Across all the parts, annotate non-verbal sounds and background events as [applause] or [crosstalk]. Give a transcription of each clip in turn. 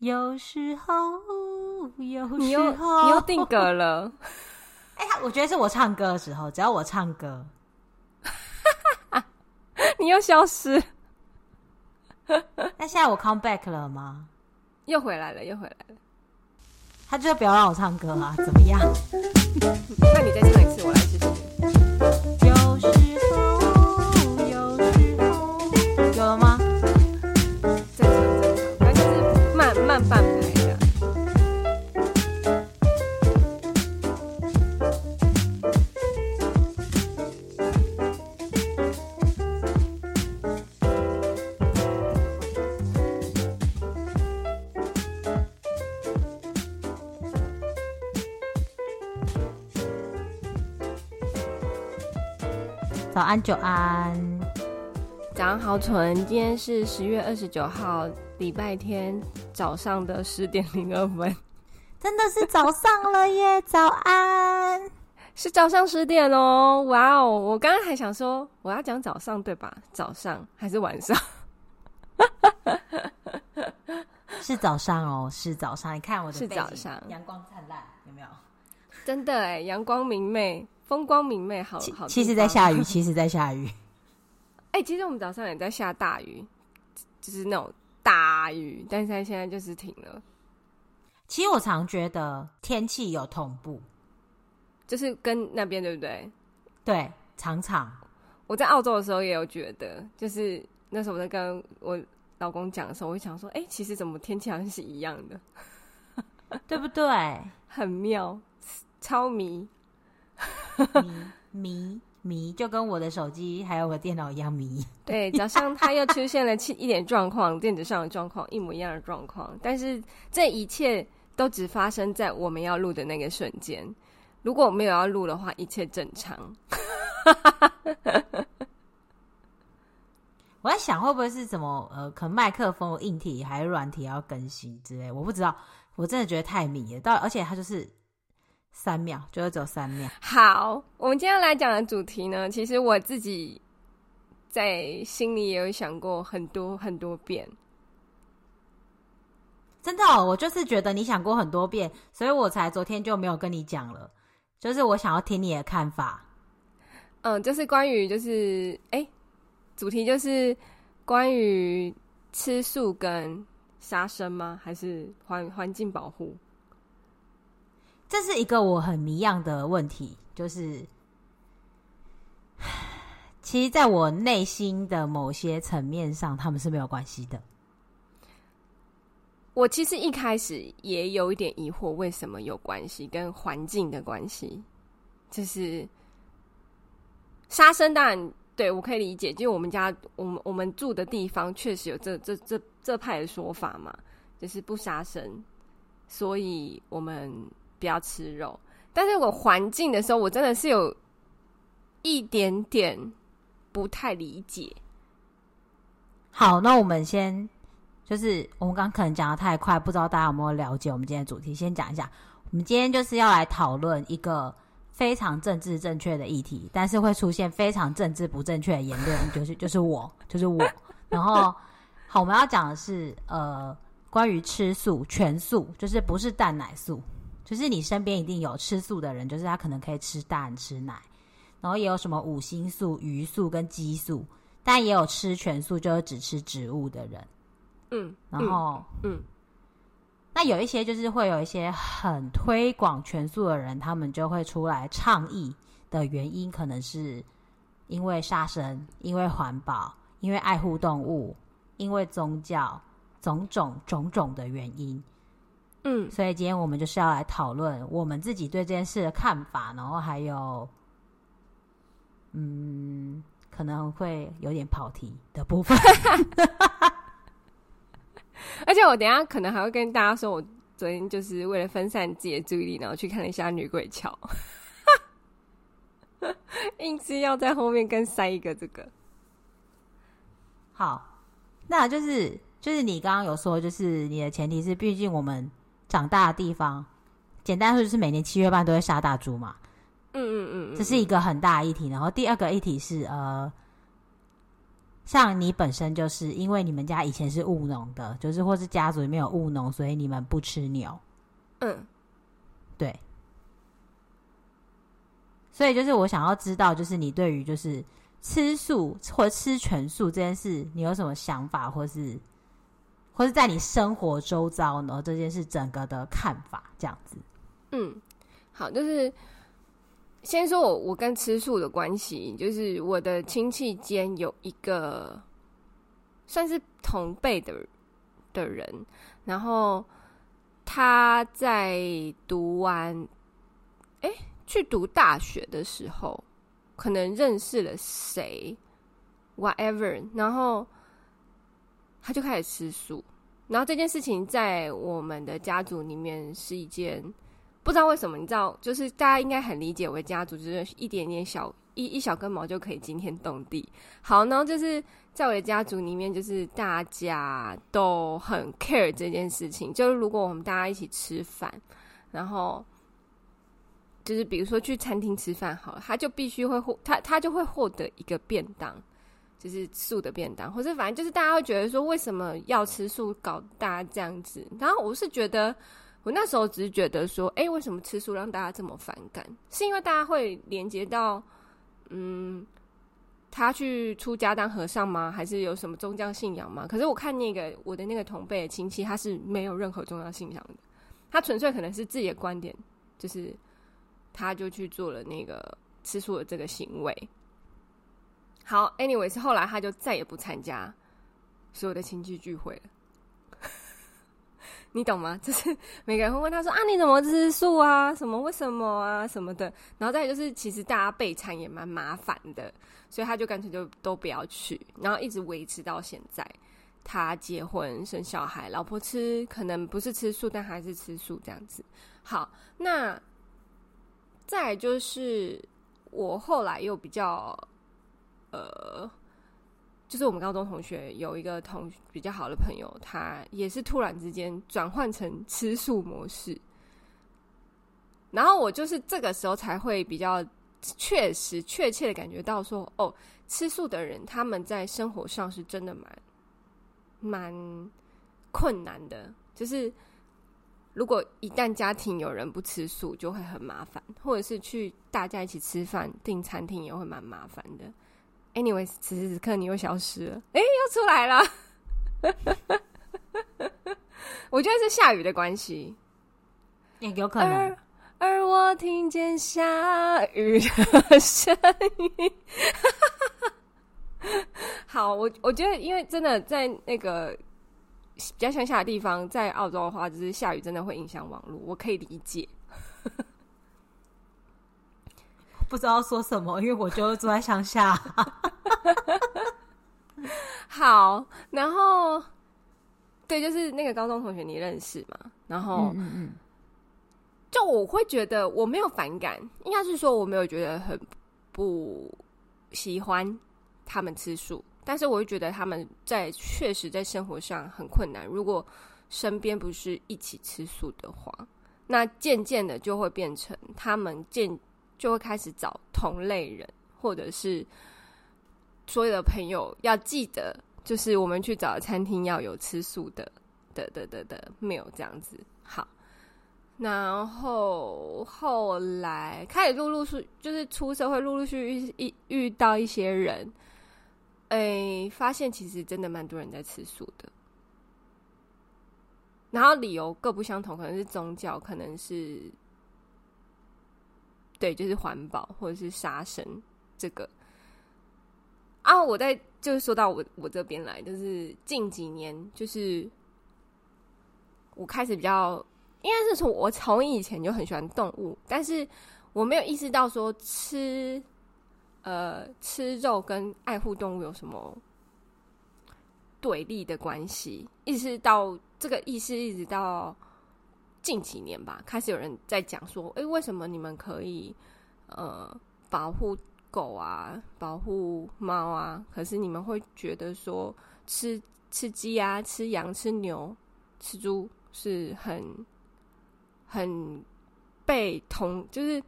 有时候，有时候，你又你又定格了。[laughs] 哎、欸，我觉得是我唱歌的时候，只要我唱歌，[laughs] 你又消失。那现在我 come back 了吗？又回来了，又回来了。他就是不要让我唱歌啊？怎么样？[laughs] 那你再唱一次，我来安，久安。早上好，纯。今天是十月二十九号，礼拜天早上的十点零二分，真的是早上了耶！[laughs] 早安，是早上十点哦。哇哦，我刚刚还想说我要讲早上对吧？早上还是晚上？[laughs] 是早上哦，是早上。你看我的是早上，阳光灿烂，有没有？[laughs] 真的哎，阳光明媚。风光明媚，好好。其实，在下雨，其实，在下雨。[laughs] 哎、欸，其实我们早上也在下大雨，就是那种大雨，但是它现在就是停了。其实我常觉得天气有同步，就是跟那边对不对？对，常常。我在澳洲的时候也有觉得，就是那时候我在跟我老公讲的时候，我就想说，哎、欸，其实怎么天气好像是一样的，[laughs] 对不对？很妙，超迷。[laughs] 迷迷迷，就跟我的手机还有我的电脑一样迷。[laughs] 对，早上它又出现了一点状况，电子上的状况一模一样的状况，但是这一切都只发生在我们要录的那个瞬间。如果我没有要录的话，一切正常。我在想，会不会是什么呃，可能麦克风硬体还是软体要更新之类？我不知道，我真的觉得太迷了。到而且它就是。三秒，就是只有三秒。好，我们今天来讲的主题呢，其实我自己在心里也有想过很多很多遍。真的哦，我就是觉得你想过很多遍，所以我才昨天就没有跟你讲了。就是我想要听你的看法。嗯，就是关于就是哎，主题就是关于吃素跟杀生吗？还是环环境保护？这是一个我很迷样的问题，就是，[sighs] 其实，在我内心的某些层面上，他们是没有关系的。我其实一开始也有一点疑惑，为什么有关系？跟环境的关系，就是杀生。当然，对我可以理解，就我们家，我们我们住的地方确实有这这这这派的说法嘛，就是不杀生，所以我们。不要吃肉，但是我环境的时候，我真的是有一点点不太理解。好，那我们先就是我们刚可能讲得太快，不知道大家有没有了解我们今天的主题？先讲一下，我们今天就是要来讨论一个非常政治正确的议题，但是会出现非常政治不正确的言论，就是 [laughs] 就是我，就是我。然后，好，我们要讲的是呃，关于吃素、全素，就是不是蛋奶素。就是你身边一定有吃素的人，就是他可能可以吃蛋、吃奶，然后也有什么五星素、鱼素跟激素，但也有吃全素，就是只吃植物的人。嗯，然后嗯，那有一些就是会有一些很推广全素的人，他们就会出来倡议的原因，可能是因为杀生、因为环保、因为爱护动物、因为宗教，种种种种的原因。嗯，所以今天我们就是要来讨论我们自己对这件事的看法，然后还有，嗯，可能会有点跑题的部分。[laughs] 而且我等一下可能还会跟大家说，我昨天就是为了分散自己的注意力，然后去看了一下《女鬼桥》，[laughs] 硬是要在后面跟塞一个这个。好，那就是就是你刚刚有说，就是你的前提是，毕竟我们。长大的地方，简单说就是每年七月半都会杀大猪嘛。嗯嗯嗯，这是一个很大的议题。然后第二个议题是，呃，像你本身就是因为你们家以前是务农的，就是或是家族里面有务农，所以你们不吃牛。嗯，对。所以就是我想要知道，就是你对于就是吃素或吃全素这件事，你有什么想法，或是或是在你生活周遭呢？这件事整个的看法这样子。嗯，好，就是。先说我我跟吃素的关系，就是我的亲戚间有一个算是同辈的的人，然后他在读完，哎、去读大学的时候，可能认识了谁，whatever，然后他就开始吃素，然后这件事情在我们的家族里面是一件。不知道为什么，你知道，就是大家应该很理解，为家族就是一点点小一一小根毛就可以惊天动地。好，然后就是在我的家族里面，就是大家都很 care 这件事情。就是如果我们大家一起吃饭，然后就是比如说去餐厅吃饭，好了，他就必须会获他他就会获得一个便当，就是素的便当，或者反正就是大家会觉得说，为什么要吃素，搞大家这样子。然后我是觉得。我那时候只是觉得说，哎、为什么吃素让大家这么反感？是因为大家会连接到，嗯，他去出家当和尚吗？还是有什么宗教信仰吗？可是我看那个我的那个同辈亲戚，他是没有任何宗教信仰的，他纯粹可能是自己的观点，就是他就去做了那个吃素的这个行为。好，anyways，后来他就再也不参加所有的亲戚聚会了。[laughs] 你懂吗？就是每个人会问他说：“啊，你怎么吃素啊？什么为什么啊？什么的。”然后再就是，其实大家备餐也蛮麻烦的，所以他就干脆就都不要去，然后一直维持到现在。他结婚生小孩，老婆吃可能不是吃素，但还是吃素这样子。好，那再就是我后来又比较呃。就是我们高中同学有一个同比较好的朋友，他也是突然之间转换成吃素模式，然后我就是这个时候才会比较确实确切的感觉到说，哦，吃素的人他们在生活上是真的蛮蛮困难的，就是如果一旦家庭有人不吃素，就会很麻烦，或者是去大家一起吃饭订餐厅也会蛮麻烦的。Anyways，此时此刻你又消失了，哎、欸，又出来了。我觉得是下雨的关系，也有可能。而，而我听见下雨的声音。好，我我觉得，因为真的在那个比较乡下的地方，在澳洲的话，就是下雨真的会影响网络，我可以理解。不知道说什么，因为我就住在乡下。[laughs] 好，然后对，就是那个高中同学，你认识吗？然后，嗯嗯，就我会觉得我没有反感，应该是说我没有觉得很不喜欢他们吃素，但是我会觉得他们在确实在生活上很困难。如果身边不是一起吃素的话，那渐渐的就会变成他们渐。就会开始找同类人，或者是所有的朋友要记得，就是我们去找餐厅要有吃素的的的的的没有这样子。好，然后后来开始陆陆续，就是出社会，陆陆续续遇遇到一些人，哎，发现其实真的蛮多人在吃素的，然后理由各不相同，可能是宗教，可能是。对，就是环保或者是杀生这个啊，我在就是说到我我这边来，就是近几年，就是我开始比较，应该是从我从以前就很喜欢动物，但是我没有意识到说吃呃吃肉跟爱护动物有什么对立的关系，意识到这个意识一直到。近几年吧，开始有人在讲说：“诶、为什么你们可以呃保护狗啊，保护猫啊？可是你们会觉得说吃吃鸡啊、吃羊、吃牛、吃猪是很很被同，就是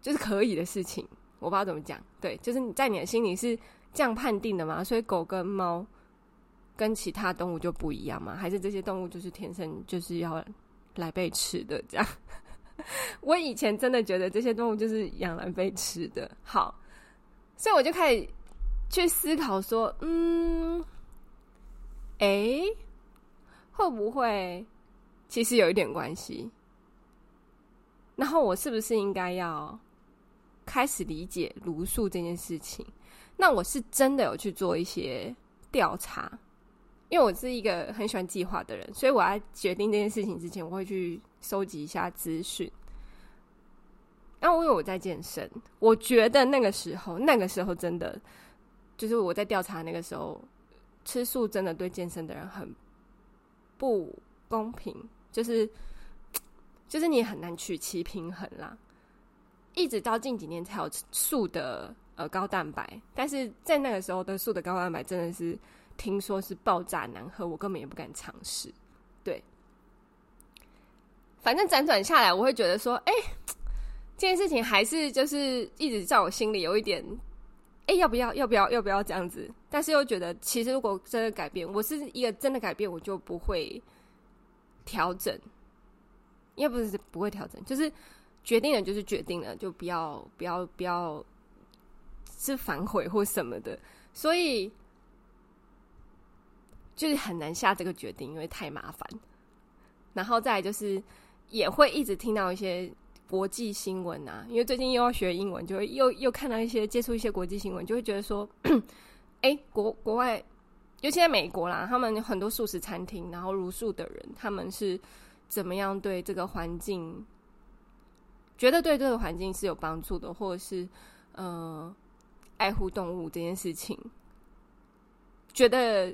就是可以的事情。我不知道怎么讲，对，就是你在你的心里是这样判定的吗？所以狗跟猫跟其他动物就不一样吗？还是这些动物就是天生就是要来被吃的？这样？[laughs] 我以前真的觉得这些动物就是养来被吃的。好，所以我就开始去思考说，嗯，哎、欸，会不会其实有一点关系？然后我是不是应该要开始理解茹素这件事情？那我是真的有去做一些调查，因为我是一个很喜欢计划的人，所以我要决定这件事情之前，我会去收集一下资讯。那因为我在健身，我觉得那个时候，那个时候真的就是我在调查那个时候，吃素真的对健身的人很不公平，就是就是你很难取其平衡啦。一直到近几年才有素的。呃，高蛋白，但是在那个时候的素的高蛋白真的是听说是爆炸难喝，我根本也不敢尝试。对，反正辗转下来，我会觉得说，哎、这件事情还是就是一直在我心里有一点，哎、要不要，要不要，要不要这样子？但是又觉得，其实如果真的改变，我是一个真的改变，我就不会调整，也不是不会调整，就是决定了就是决定了，就不要不要不要。是反悔或什么的，所以就是很难下这个决定，因为太麻烦。然后再就是也会一直听到一些国际新闻啊，因为最近又要学英文，就会又又看到一些接触一些国际新闻，就会觉得说，[clears throat] 哎、国国外，尤其在美国啦，他们有很多素食餐厅，然后茹素的人，他们是怎么样对这个环境，觉得对这个环境是有帮助的，或者是呃。爱护动物这件事情，觉得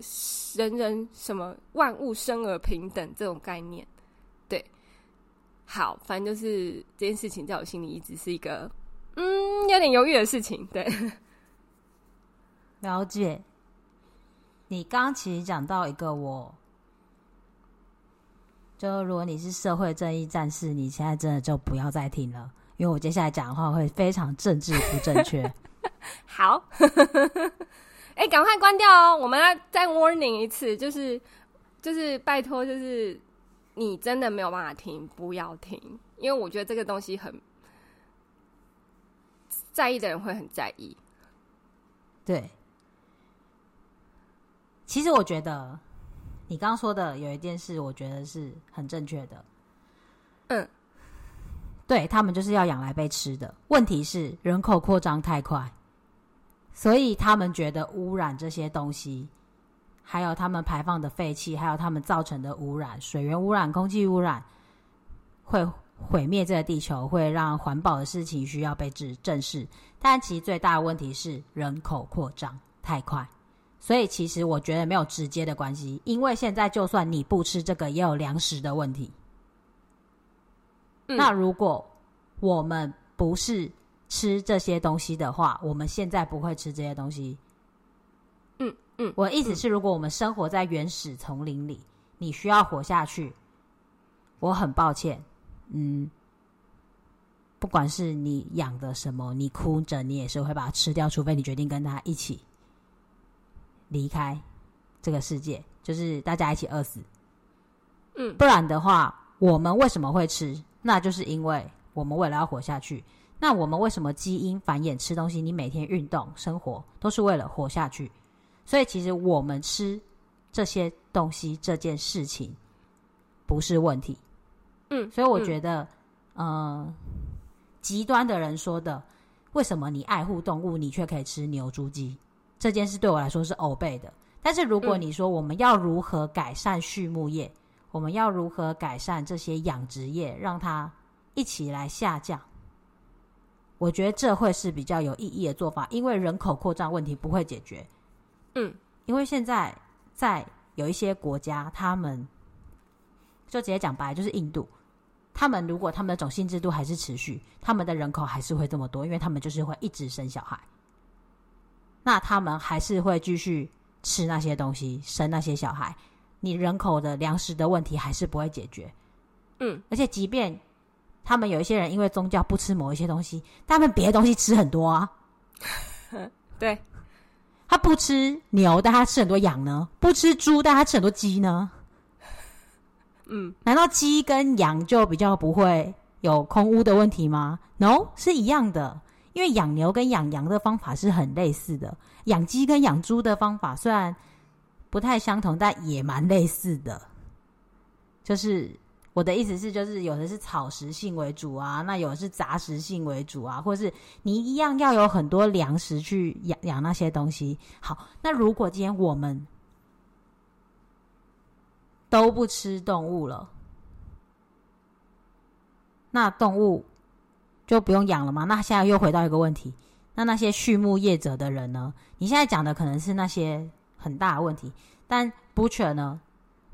人人什么万物生而平等这种概念，对，好，反正就是这件事情在我心里一直是一个嗯有点犹豫的事情。对，了解。你刚刚其实讲到一个我，就如果你是社会正义战士，你现在真的就不要再听了，因为我接下来讲的话会非常政治不正确。[laughs] 好，哎、欸，赶快关掉哦！我们要再 warning 一次，就是就是拜托，就是你真的没有办法听，不要听，因为我觉得这个东西很在意的人会很在意。对，其实我觉得你刚刚说的有一件事，我觉得是很正确的。嗯，对，他们就是要养来被吃的。问题是人口扩张太快。所以他们觉得污染这些东西，还有他们排放的废气，还有他们造成的污染，水源污染、空气污染，会毁灭这个地球，会让环保的事情需要被正正视。但其实最大的问题是人口扩张太快。所以其实我觉得没有直接的关系，因为现在就算你不吃这个，也有粮食的问题。那如果我们不是吃这些东西的话，我们现在不会吃这些东西。嗯嗯，我的意思是，如果我们生活在原始丛林里，你需要活下去，我很抱歉，嗯，不管是你养的什么，你哭着，你也是会把它吃掉，除非你决定跟他一起离开这个世界，就是大家一起饿死。嗯，不然的话，我们为什么会吃？那就是因为我们为了要活下去。那我们为什么基因繁衍吃东西？你每天运动生活都是为了活下去，所以其实我们吃这些东西这件事情不是问题。嗯，所以我觉得，嗯、呃，极端的人说的，为什么你爱护动物，你却可以吃牛、猪、鸡？这件事对我来说是偶背的。但是如果你说我们要如何改善畜牧业，我们要如何改善这些养殖业，让它一起来下降？我觉得这会是比较有意义的做法，因为人口扩张问题不会解决。嗯，因为现在在有一些国家，他们就直接讲白，就是印度，他们如果他们的种姓制度还是持续，他们的人口还是会这么多，因为他们就是会一直生小孩，那他们还是会继续吃那些东西，生那些小孩，你人口的粮食的问题还是不会解决。嗯，而且即便。他们有一些人因为宗教不吃某一些东西，但他们别的东西吃很多啊。[laughs] 对，他不吃牛，但他吃很多羊呢？不吃猪，但他吃很多鸡呢？嗯，难道鸡跟羊就比较不会有空污的问题吗？No，是一样的。因为养牛跟养羊的方法是很类似的，养鸡跟养猪的方法虽然不太相同，但也蛮类似的。就是我的意思是，就是有的是草食性为主啊，那有的是杂食性为主啊，或是你一样要有很多粮食去养养那些东西。好，那如果今天我们都不吃动物了，那动物。就不用养了吗？那现在又回到一个问题，那那些畜牧业者的人呢？你现在讲的可能是那些很大的问题，但不全呢？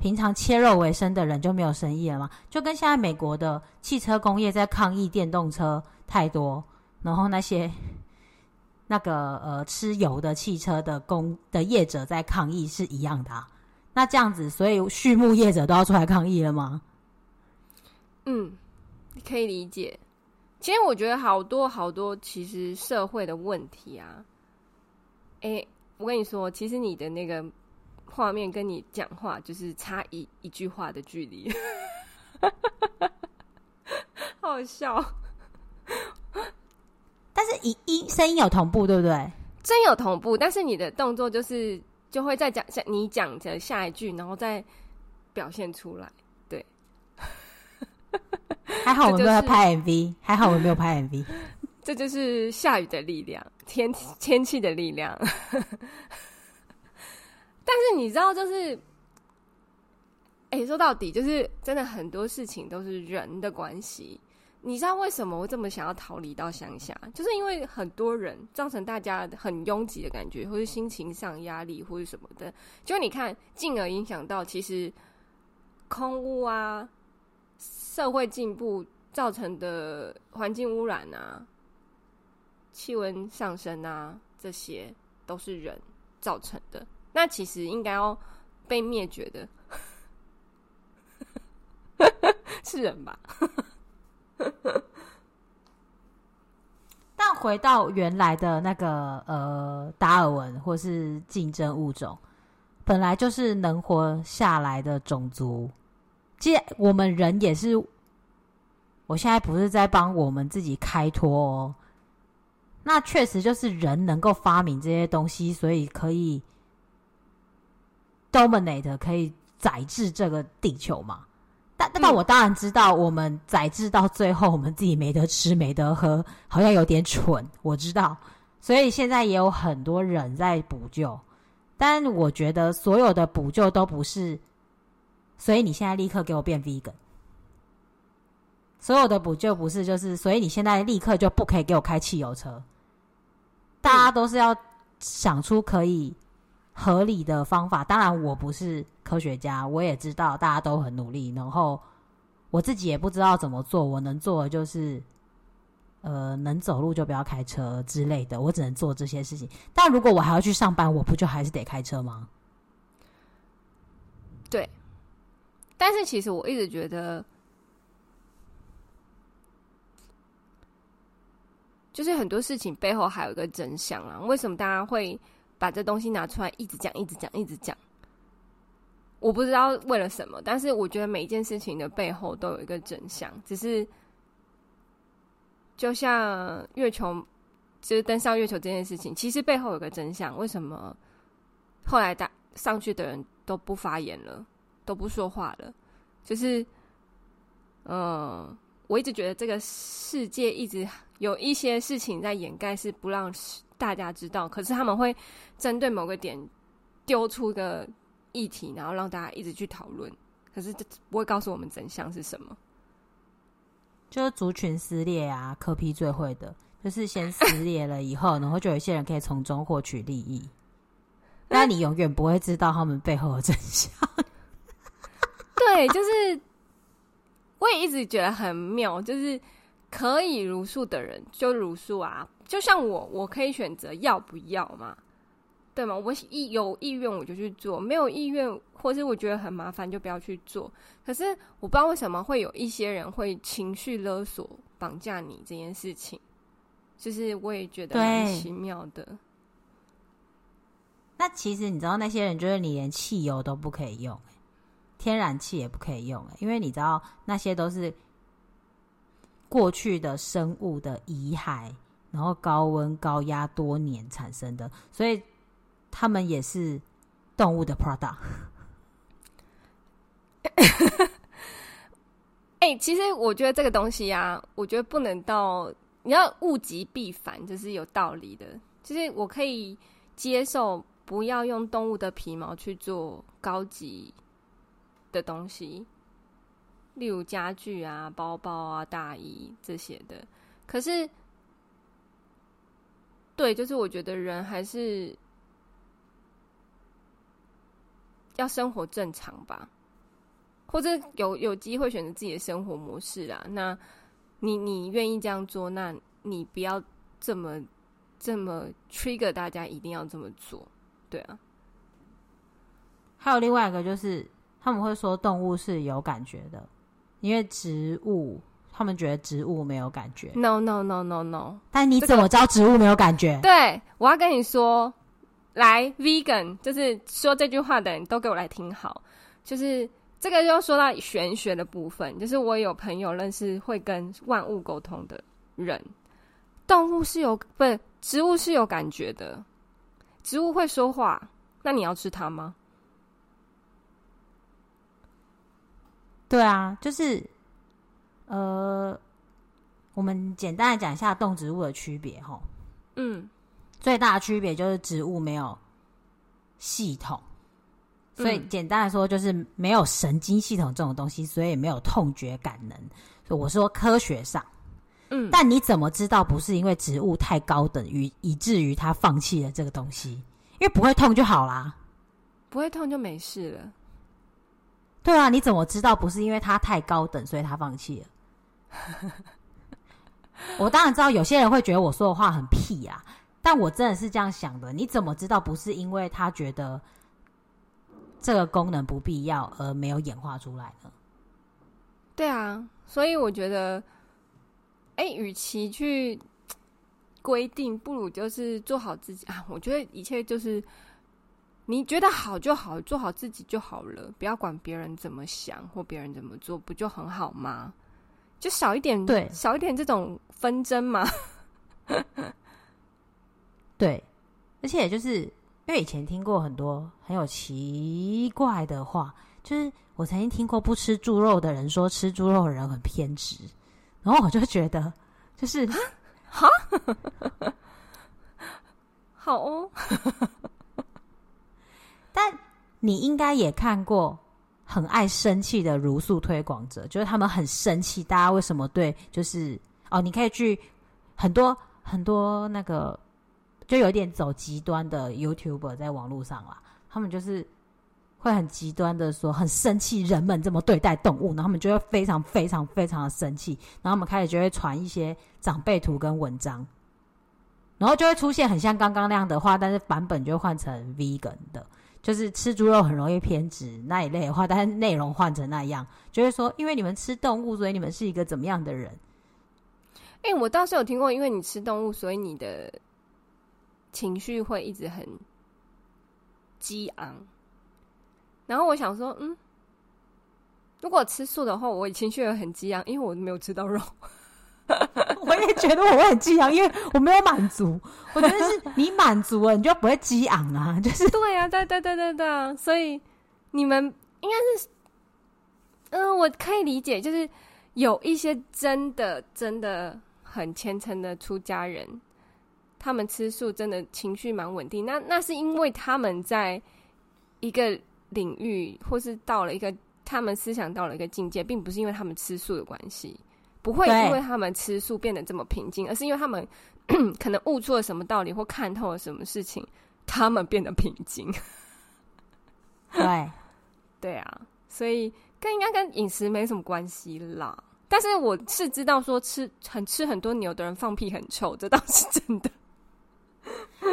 平常切肉为生的人就没有生意了吗？就跟现在美国的汽车工业在抗议电动车太多，然后那些 [laughs] 那个呃吃油的汽车的工的业者在抗议是一样的。那这样子，所以畜牧业者都要出来抗议了吗？嗯，可以理解。其实我觉得好多好多，其实社会的问题啊，哎，我跟你说，其实你的那个画面跟你讲话就是差一一句话的距离，[laughs] 好好笑。但是音音声音有同步，对不对？真有同步，但是你的动作就是就会再讲下你讲的下一句，然后再表现出来。对 [laughs] 还好我们没有拍 MV，还好我们没有拍 MV。这就是下雨的力量，天天气的力量。但是你知道，就是，哎、说到底，就是真的很多事情都是人的关系。你知道为什么我这么想要逃离到乡下？就是因为很多人造成大家很拥挤的感觉，或是心情上压力，或是什么的。就你看，进而影响到其实空屋啊。社会进步造成的环境污染啊，气温上升啊，这些都是人造成的。那其实应该要被灭绝的，[laughs] 是人吧？[laughs] 但回到原来的那个呃，达尔文或是竞争物种，本来就是能活下来的种族。其实我们人也是，我现在不是在帮我们自己开脱哦。那确实就是人能够发明这些东西，所以可以 dominate，可以宰制这个地球嘛。但但我当然知道，我们宰制到最后，我们自己没得吃、没得喝，好像有点蠢。我知道，所以现在也有很多人在补救，但我觉得所有的补救都不是。所以你现在立刻给我变 vegan，所有的补救不是就是，所以你现在立刻就不可以给我开汽油车。大家都是要想出可以合理的方法。当然，我不是科学家，我也知道大家都很努力，然后我自己也不知道怎么做。我能做的就是，呃，能走路就不要开车之类的，我只能做这些事情。但如果我还要去上班，我不就还是得开车吗？对。但是其实我一直觉得，就是很多事情背后还有一个真相啊。为什么大家会把这东西拿出来一直讲、一直讲、一直讲？我不知道为了什么，但是我觉得每一件事情的背后都有一个真相。只是就像月球，就是登上月球这件事情，其实背后有个真相。为什么后来打上去的人都不发言了？都不说话了，就是，嗯，我一直觉得这个世界一直有一些事情在掩盖，是不让大家知道。可是他们会针对某个点丢出个议题，然后让大家一直去讨论。可是这不会告诉我们真相是什么，就是族群撕裂啊。柯批最会的就是先撕裂了以后，然后就有一些人可以从中获取利益，[laughs] 那你永远不会知道他们背后的真相。[laughs] 对，就是我也一直觉得很妙，就是可以如数的人就如数啊，就像我，我可以选择要不要嘛，对吗？我意有意愿我就去做，没有意愿或是我觉得很麻烦就不要去做。可是我不知道为什么会有一些人会情绪勒索、绑架你这件事情，就是我也觉得很奇妙的。那其实你知道，那些人就是你连汽油都不可以用，天然气也不可以用，因为你知道那些都是过去的生物的遗骸，然后高温高压多年产生的，所以他们也是动物的 product。[laughs] 哎、其实我觉得这个东西啊，我觉得不能到你要物极必反，就是有道理的。其实我可以接受。不要用动物的皮毛去做高级的东西，例如家具啊、包包啊、大衣这些的。可是，对，就是我觉得人还是要生活正常吧，或者有有机会选择自己的生活模式啦。那你你愿意这样做，那你不要这么这么 trigger 大家一定要这么做。对啊，还有另外一个就是他们会说动物是有感觉的，因为植物他们觉得植物没有感觉。No no no no no！但你怎么知道植物没有感觉？这个、对，我要跟你说，来 Vegan，就是说这句话的人都给我来听好，就是这个就说到玄学的部分，就是我有朋友认识会跟万物沟通的人，动物是有不是植物是有感觉的。植物会说话，那你要吃它吗？对啊，就是，呃，我们简单的讲一下动植物的区别哈。嗯，最大的区别就是植物没有系统，所以简单来说就是没有神经系统这种东西，所以没有痛觉感能。所以我说科学上。嗯，但你怎么知道不是因为植物太高等于以至于他放弃了这个东西？因为不会痛就好啦，不会痛就没事了。对啊，你怎么知道不是因为他太高等所以他放弃了？[laughs] 我当然知道有些人会觉得我说的话很屁啊，但我真的是这样想的。你怎么知道不是因为他觉得这个功能不必要而没有演化出来呢？对啊，所以我觉得。哎，与其去规定，不如就是做好自己啊！我觉得一切就是你觉得好就好，做好自己就好了，不要管别人怎么想或别人怎么做，不就很好吗？就少一点，对，少一点这种纷争嘛。[laughs] 对，而且就是因为以前听过很多很有奇怪的话，就是我曾经听过不吃猪肉的人说吃猪肉的人很偏执。然后我就觉得，就是 [laughs] 哈，好哦。[laughs] 但你应该也看过很爱生气的茹素推广者，就是他们很生气，大家为什么对？就是哦，你可以去很多很多那个，就有点走极端的 YouTuber 在网络上啦，他们就是。会很极端的说，很生气人们这么对待动物，然后他们就会非常非常非常的生气，然后我们开始就会传一些长辈图跟文章，然后就会出现很像刚刚那样的话，但是版本就换成 vegan 的，就是吃猪肉很容易偏执那一类的话，但是内容换成那样，就会说因为你们吃动物，所以你们是一个怎么样的人？哎、欸，我倒是有听过，因为你吃动物，所以你的情绪会一直很激昂。然后我想说，嗯，如果吃素的话，我情绪也很激昂，因为我没有吃到肉。我也觉得我会很激昂，因为我没有满足。我觉得是你满足了，你就不会激昂啊。[laughs] 就是对啊，对对对对对啊。所以你们应该是，嗯、我可以理解，就是有一些真的真的很虔诚的出家人，他们吃素真的情绪蛮稳定。那那是因为他们在一个。领域，或是到了一个他们思想到了一个境界，并不是因为他们吃素的关系，不会因为他们吃素变得这么平静，而是因为他们 [clears throat] 可能悟出了什么道理或看透了什么事情，他们变得平静。[laughs] 对，对啊，所以跟应该跟饮食没什么关系啦。但是我是知道说吃很吃很多牛的人放屁很臭，这倒是真的。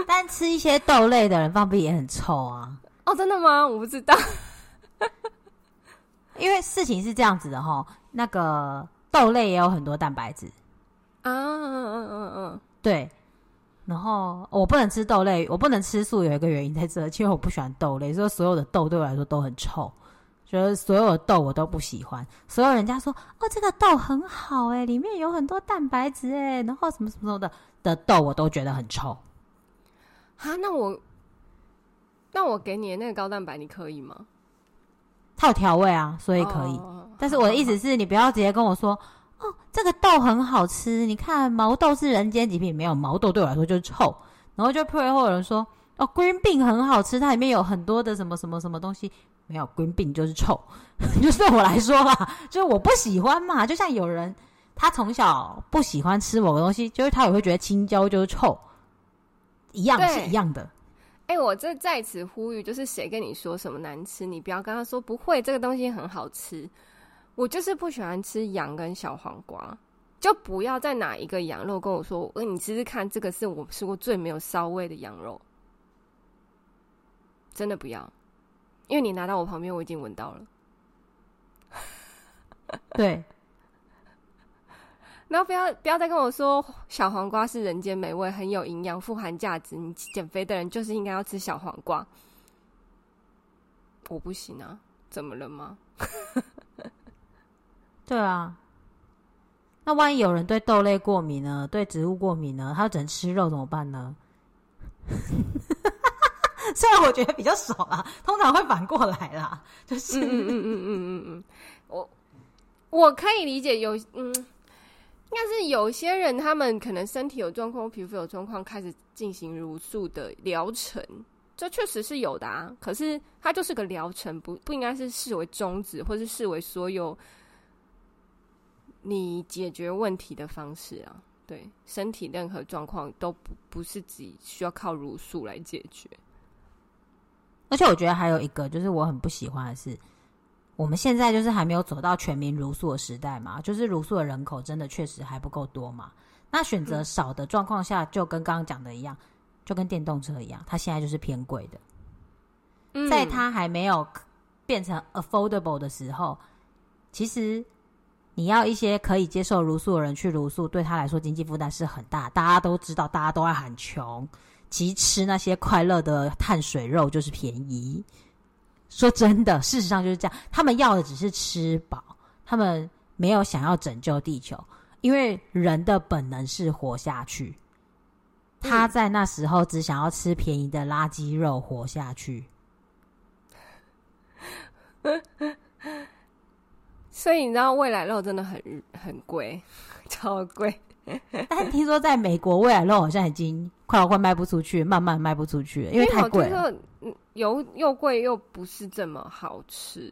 但吃一些豆类的人放屁也很臭啊。哦，真的吗？我不知道，[laughs] 因为事情是这样子的哈，那个豆类也有很多蛋白质啊，嗯嗯嗯嗯，对。然后我不能吃豆类，我不能吃素，有一个原因在这，因为我不喜欢豆类，所以所有的豆对我来说都很臭，觉得所有的豆我都不喜欢。所有人家说哦，这个豆很好诶，里面有很多蛋白质诶，然后什么什么什么的的豆我都觉得很臭。啊，那我那我给你的那个高蛋白，你可以吗？它有调味啊，所以可以。哦，但是我的意思是你不要直接跟我说。哦，这个豆很好吃。你看，毛豆是人间极品，没有毛豆对我来说就是臭。然后就配会有人说，哦，green bean 很好吃，它里面有很多的什么什么什么东西。没有 green bean 就是臭，[laughs] 就是对我来说啦，就是我不喜欢嘛。就像有人他从小不喜欢吃某个东西，就是他也会觉得青椒就是臭，一样是一样的。哎、欸，我这在此呼吁，就是谁跟你说什么难吃，你不要跟他说不会，这个东西很好吃。我就是不喜欢吃羊跟小黄瓜，就不要再拿一个羊肉跟我说，呃，你试试看，这个是我吃过最没有骚味的羊肉，真的不要，因为你拿到我旁边，我已经闻到了。[laughs] 对，然后不要不要再跟我说小黄瓜是人间美味，很有营养，富含价值，你减肥的人就是应该要吃小黄瓜。我不行啊，怎么了吗？对啊，那万一有人对豆类过敏呢？对植物过敏呢？他只能吃肉怎么办呢？[laughs] 虽然我觉得比较少啊，通常会反过来啦，就是嗯嗯嗯嗯嗯嗯嗯，我我可以理解有嗯，应该是有些人他们可能身体有状况，皮肤有状况，开始进行茹素的疗程，这确实是有的啊。可是它就是个疗程，不不应该是视为终止，或是视为所有。你解决问题的方式啊，对身体任何状况都不不是只需要靠茹素来解决。而且我觉得还有一个，就是我很不喜欢的是，我们现在就是还没有走到全民茹素的时代嘛，就是茹素的人口真的确实还不够多嘛。那选择少的状况下，就跟刚刚讲的一样，就跟电动车一样，它现在就是偏贵的。嗯，在它还没有变成 affordable 的时候，其实。你要一些可以接受茹素的人去茹素，对他来说经济负担是很大。大家都知道，大家都爱很穷，其实吃那些快乐的碳水肉就是便宜。说真的，事实上就是这样。他们要的只是吃饱，他们没有想要拯救地球，因为人的本能是活下去。他在那时候只想要吃便宜的垃圾肉活下去。[laughs] 所以你知道未来肉真的很很贵，[laughs] 超贵。[laughs] 但听说在美国未来肉好像已经快要快卖不出去，慢慢卖不出去，因为太贵了。油又贵又不是这么好吃。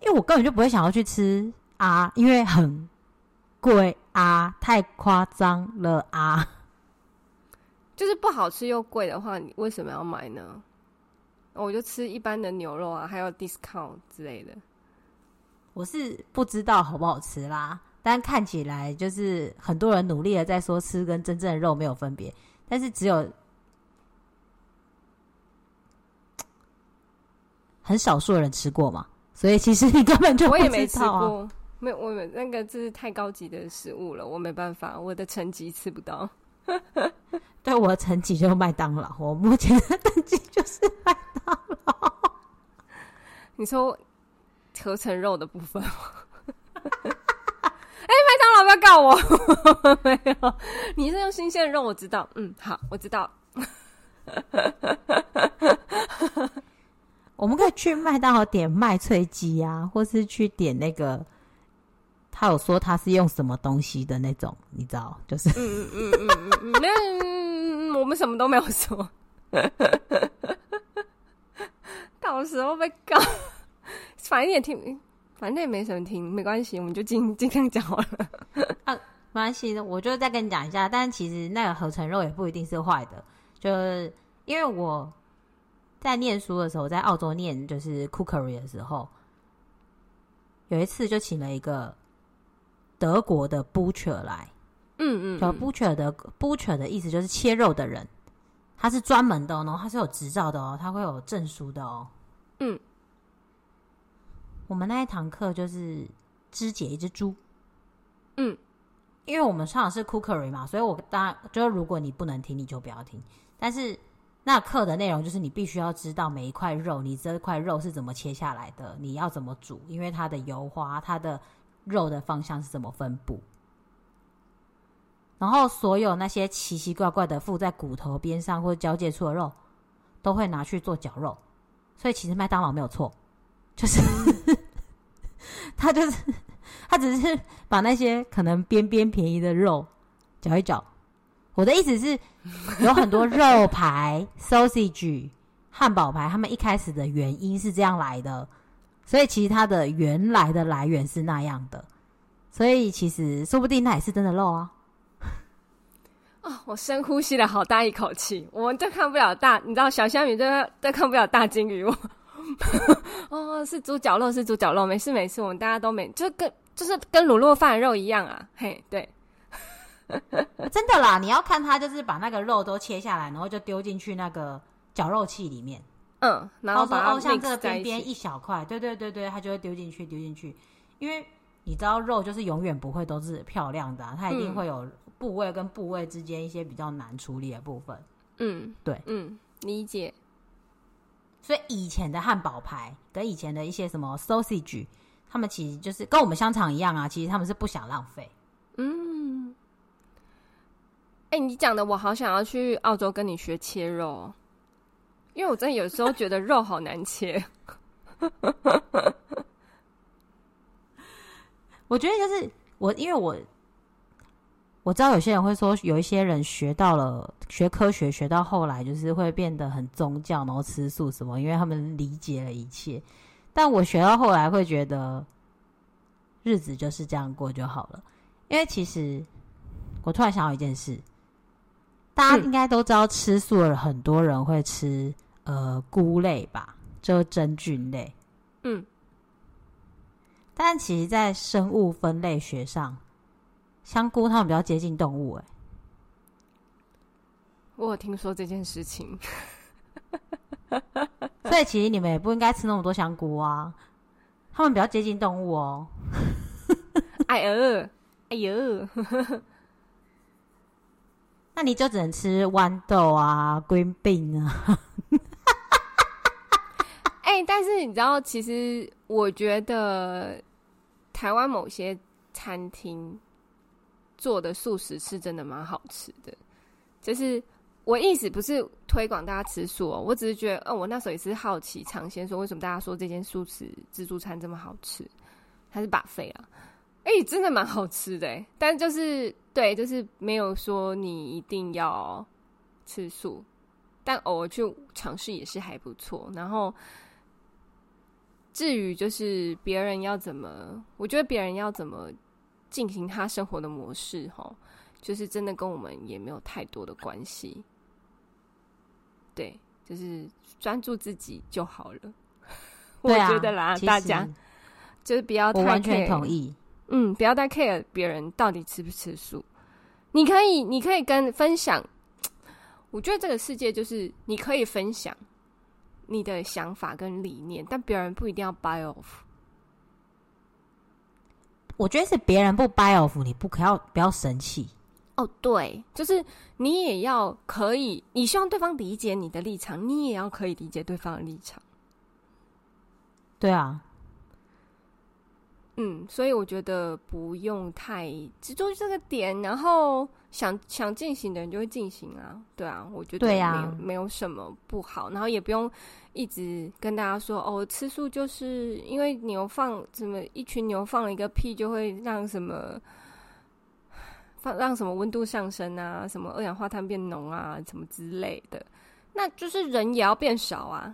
因为我根本就不会想要去吃啊，因为很贵啊，太夸张了啊。就是不好吃又贵的话，你为什么要买呢？我就吃一般的牛肉啊，还有 discount 之类的。我是不知道好不好吃啦，但看起来就是很多人努力的在说吃跟真正的肉没有分别，但是只有很少数的人吃过嘛，所以其实你根本就不知道啊。我也没吃过，没有，我们那个这是太高级的食物了，我没办法，我的层级吃不到。[laughs] 对，我的层级就是麦当劳，我目前的 [laughs] 等级就是麦当劳。你说合成肉的部分吗？[laughs] 哎、欸，麦当劳不要告我，没有，你是用新鲜的肉，我知道。嗯，好，我知道。我们可以去麦当劳点麦脆鸡啊，或是去点那个。他有说他是用什么东西的那种，你知道？就是嗯嗯嗯嗯嗯，那我们什么都没有说，到时候被告，反正也听，反正也没什么听，没关系，我们就尽尽量讲好了。啊，没关系，我就再跟你讲一下。但其实那个合成肉也不一定是坏的，就是因为我在念书的时候，在澳洲念就是 cookery 的时候，有一次就请了一个。德国的 butcher 来，嗯嗯，叫 butcher 的 butcher 的意思就是切肉的人，他是专门的哦，然后他是有执照的哦，他会有证书的哦。嗯，我们那一堂课就是肢解一只猪，嗯，因为我们上的是 cookery 嘛，所以我当然就是如果你不能听，你就不要听。但是那课的内容就是你必须要知道每一块肉，你这块肉是怎么切下来的，你要怎么煮，因为它的油花，它的肉的方向是怎么分布。然后所有那些奇奇怪怪的附在骨头边上或者交界处的肉，都会拿去做绞肉。所以其实麦当劳没有错，就是 [laughs] 他就是 [laughs] 他只是把那些可能边边便宜的肉绞一绞。我的意思是，有很多肉排、[laughs] sausage、汉堡排，他们一开始的原因是这样来的，所以其实它的原来的来源是那样的。所以其实说不定那也是真的肉啊。哦，我深呼吸了好大一口气。我们对抗不了大，你知道小虾米对对抗不了大鲸鱼。我 [laughs] 哦，是猪脚肉，是猪脚肉，没事没事，我们大家都没，就跟就是跟卤肉饭肉一样啊。嘿，对，[laughs] 真的啦，你要看它就是把那个肉都切下来，然后就丢进去那个绞肉器里面。嗯，然后把它哦，像这个边边一小块，对对对对，它就会丢进去丢进去，因为你知道肉就是永远不会都是漂亮的，啊，它一定会有。部位跟部位之间一些比较难处理的部分，嗯，对，嗯，理解。所以以前的汉堡排跟以前的一些什么 sausage，他们其实就是跟我们香肠一样啊，其实他们是不想浪费。嗯，哎、欸，你讲的我好想要去澳洲跟你学切肉，因为我真的有时候觉得肉好难切。[laughs] 我觉得就是我，因为我。我知道有些人会说，有一些人学到了学科学，学到后来就是会变得很宗教，然后吃素什么，因为他们理解了一切。但我学到后来会觉得，日子就是这样过就好了。因为其实我突然想到一件事，大家应该都知道，吃素的很多人会吃呃菇类吧，就真菌类。嗯，但其实，在生物分类学上。香菇，它们比较接近动物，哎，我有听说这件事情，[laughs] [laughs] 所以其实你们也不应该吃那么多香菇啊，它们比较接近动物哦。[laughs] 哎呦，哎呦，那你就只能吃豌豆啊，green bean 啊。但是你知道，其实我觉得台湾某些餐厅。做的素食是真的蛮好吃的，就是我意思不是推广大家吃素哦，我只是觉得，哦，我那时候也是好奇尝鲜，说为什么大家说这间素食自助餐这么好吃，它是把费啊，哎、真的蛮好吃的，但就是对，就是没有说你一定要吃素，但偶尔去尝试也是还不错。然后至于就是别人要怎么，我觉得别人要怎么。进行他生活的模式，哈，就是真的跟我们也没有太多的关系。对，就是专注自己就好了。我觉得啦，大家就是不要太 care，我完全同意。嗯，不要太 care 别人到底吃不吃素。你可以，你可以跟分享。我觉得这个世界就是你可以分享你的想法跟理念，但别人不一定要 buy off。我觉得是别人不 buy off，你不可要不要生气哦。对，就是你也要可以，你希望对方理解你的立场，你也要可以理解对方的立场。对啊。嗯，所以我觉得不用太执着于这个点，然后想想进行的人就会进行啊，对啊，我觉得没有、啊、没有什么不好，然后也不用一直跟大家说哦，吃素就是因为牛放什么一群牛放了一个屁就会让什么放让什么温度上升啊，什么二氧化碳变浓啊，什么之类的，那就是人也要变少啊。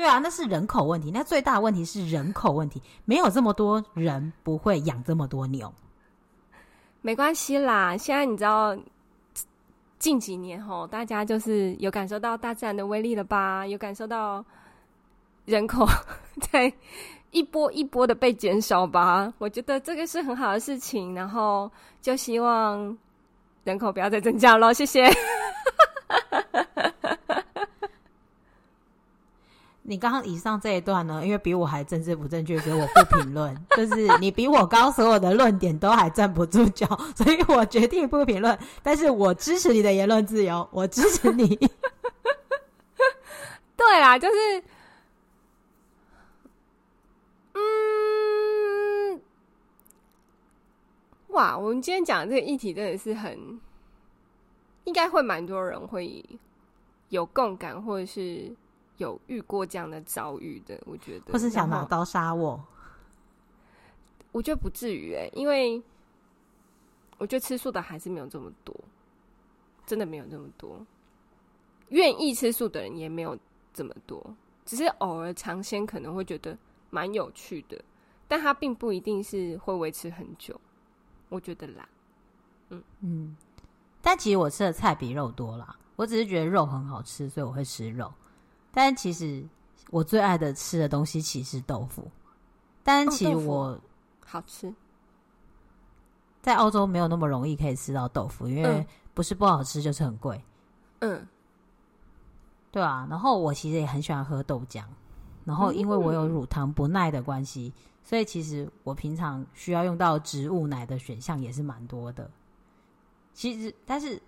对啊，那是人口问题。那最大的问题是人口问题，没有这么多人不会养这么多牛。没关系啦，现在你知道近几年吼，大家就是有感受到大自然的威力了吧？有感受到人口 [laughs] 在一波一波的被减少吧？我觉得这个是很好的事情，然后就希望人口不要再增加了。谢谢。你刚刚以上这一段呢，因为比我还政治不正确，所以我不评论。[laughs] 就是你比我刚所有的论点都还站不住脚，[laughs] 所以我决定不评论。但是我支持你的言论自由，我支持你。[laughs] 对啊，就是，嗯，哇，我们今天讲的这个议题真的是很，应该会蛮多人会有共感，或者是。有遇过这样的遭遇的，我觉得，或是想拿刀杀我，我觉得不至于哎、欸，因为我觉得吃素的还是没有这么多，真的没有这么多，愿意吃素的人也没有这么多，只是偶尔尝鲜可能会觉得蛮有趣的，但它并不一定是会维持很久，我觉得啦，嗯。嗯，但其实我吃的菜比肉多啦，我只是觉得肉很好吃，所以我会吃肉。但其实我最爱的吃的东西其实是豆腐，但其实我、哦、好吃，在澳洲没有那么容易可以吃到豆腐，因为不是不好吃就是很贵。嗯，对啊。然后我其实也很喜欢喝豆浆，然后因为我有乳糖不耐的关系，所以其实我平常需要用到植物奶的选项也是蛮多的。其实，但是，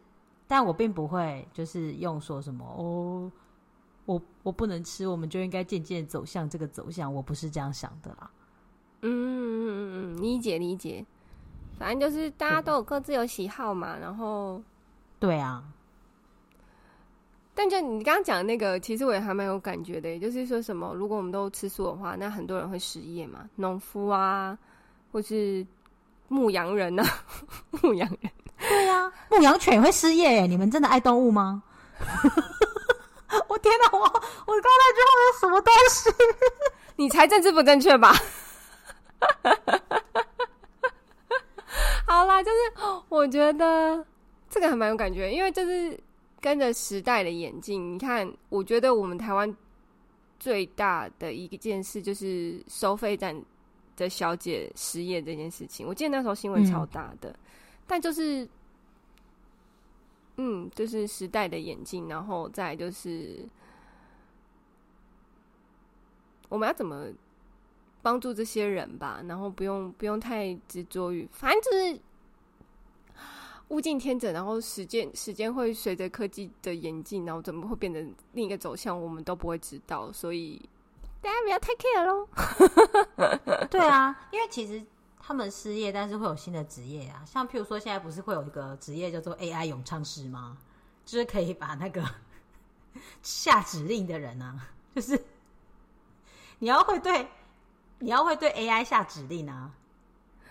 但我并不会就是用说什么哦。我我不能吃，我们就应该渐渐走向这个走向。我不是这样想的啦。嗯嗯嗯嗯，理解理解。反正就是大家都有各自有喜好嘛。然后，对啊。但就你刚刚讲的那个，其实我也还蛮有感觉的。也就是说什么，如果我们都吃素的话，那很多人会失业嘛，农夫啊，或是牧羊人啊，[laughs] 牧羊人。对呀、啊，牧羊犬会失业耶。你们真的爱动物吗？[laughs] [laughs] 我天哪！我我刚才那句话是什么东西？[laughs] 你才政治不正确吧？[laughs] 好啦，就是我觉得这个还蛮有感觉，因为就是跟着时代的演进。你看，我觉得我们台湾最大的一件事就是收费站的小姐失业这件事情。我记得那时候新闻超大的，嗯、但就是。嗯，就是时代的演进，然后再就是我们要怎么帮助这些人吧，然后不用不用太执着于，反正就是物竞天择，然后时间时间会随着科技的演进，然后怎么会变成另一个走向，我们都不会知道，所以大家不要太 care 喽。[laughs] 对啊，因为其实。他们失业，但是会有新的职业啊，像譬如说，现在不是会有一个职业叫做 AI 咏唱师吗？就是可以把那个 [laughs] 下指令的人啊，就是 [laughs] 你要会对，你要会对 AI 下指令啊。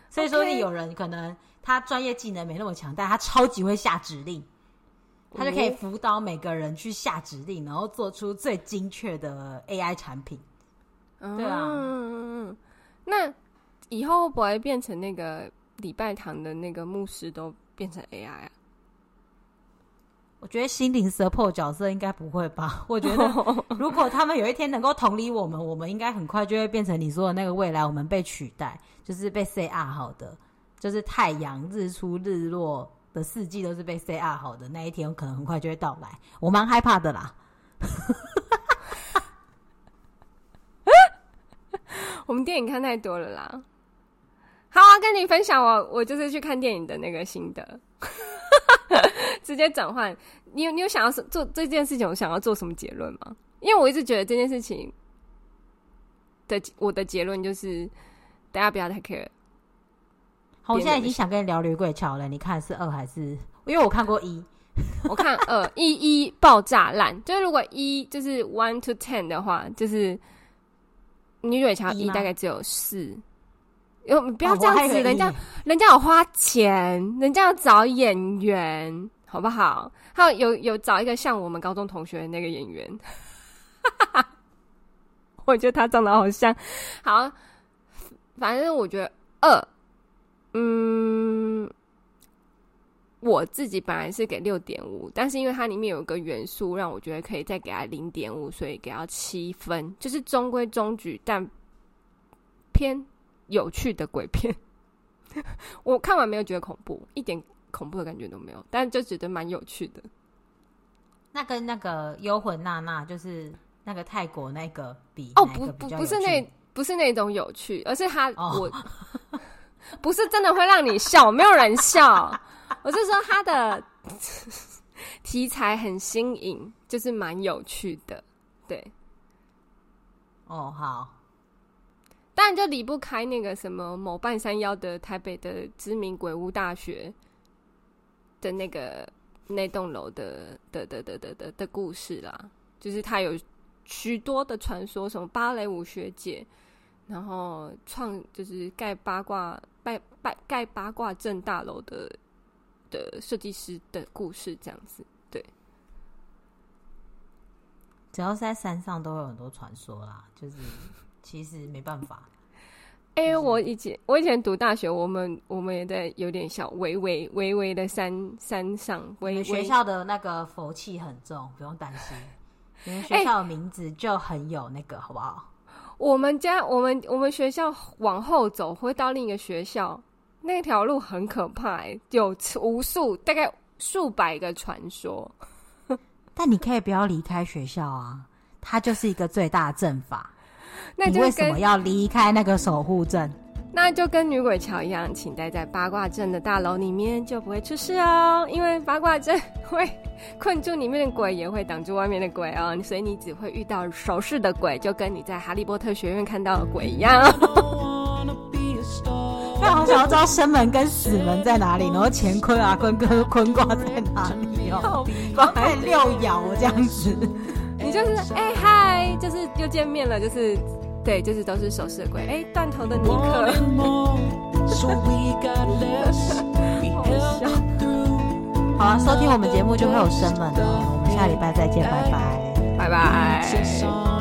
所以说，你有人可能他专业技能没那么强，但他超级会下指令，他就可以辅导每个人去下指令，然后做出最精确的 AI 产品。对啊，嗯，那。以后不会变成那个礼拜堂的那个牧师都变成 AI 啊？我觉得心灵 support 角色应该不会吧。[laughs] 我觉得如果他们有一天能够同理我们，我们应该很快就会变成你说的那个未来，我们被取代，就是被啊好的，就是太阳日出日落的四季都是被啊好的那一天，可能很快就会到来。我蛮害怕的啦。[laughs] 我们电影看太多了啦。好啊，跟你分享我我就是去看电影的那个心得，[laughs] 直接转换。你有你有想要做这件事情，我想要做什么结论吗？因为我一直觉得这件事情的我的结论就是大家不要太 care。好，我现在已经想跟你聊《女鬼桥》了，你看是二还是？因为我看过一，我看二一 [laughs] 一爆炸烂。就是如果一就是 one to ten 的话，就是《女鬼桥》一大概只有四。有不要这样子，人家人家有花钱，人家要找演员，好不好？还有有有找一个像我们高中同学的那个演员，[laughs] 我觉得他长得好像。好，反正我觉得二，嗯，我自己本来是给六点五，但是因为它里面有一个元素让我觉得可以再给他零点五，所以给到七分，就是中规中矩，但偏。有趣的鬼片，我看完没有觉得恐怖，一点恐怖的感觉都没有，但就觉得蛮有趣的。那跟那个《幽魂娜娜》就是那个泰国那个比哦，不不不是那不是那种有趣，而是他、哦、我不是真的会让你笑，没有人笑。我是说他的题材很新颖，就是蛮有趣的，对。哦，好。当然就离不开那个什么某半山腰的台北的知名鬼屋大学的那个那栋楼的的的的的的故事啦，就是他有。许多的传说，什么芭蕾舞学姐，然后创就是盖八卦拜拜盖八卦镇大楼的的设计师的故事，这样子。对，只要是在山上，都会有很多传说啦。就是其实没办法。哎、欸，我以前我以前读大学，我们我们也在有点小微微微微的山山上，微微学校的那个佛气很重，不用担心。[laughs] 你们学校的名字就很有那个，欸、好不好？我们家，我们我们学校往后走会到另一个学校，那条路很可怕，欸，有无数大概数百个传说。[laughs] 但你可以不要离开学校啊，它就是一个最大的阵法。[laughs] 那就你为什么要离开那个守护阵？那就跟女鬼桥一样，请待在八卦阵的大楼里面，就不会出事哦。因为八卦阵会困住里面的鬼，也会挡住外面的鬼哦。[laughs] 所以你只会遇到熟识的鬼，就跟你在哈利波特学院看到的鬼一样。[laughs] 那我想要知道生门跟死门在哪里，然后乾坤啊、坤跟坤卦在哪里哦？还六爻这样子，你就是哎嗨，就是又见面了，就是。对，就是都是守势的鬼。哎，断头的尼克，[laughs] 好笑。好了，收听我们节目就会有生门了。我们下礼拜再见，拜拜，拜拜。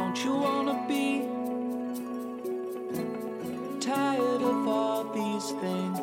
Don't you wanna be tired of all these things?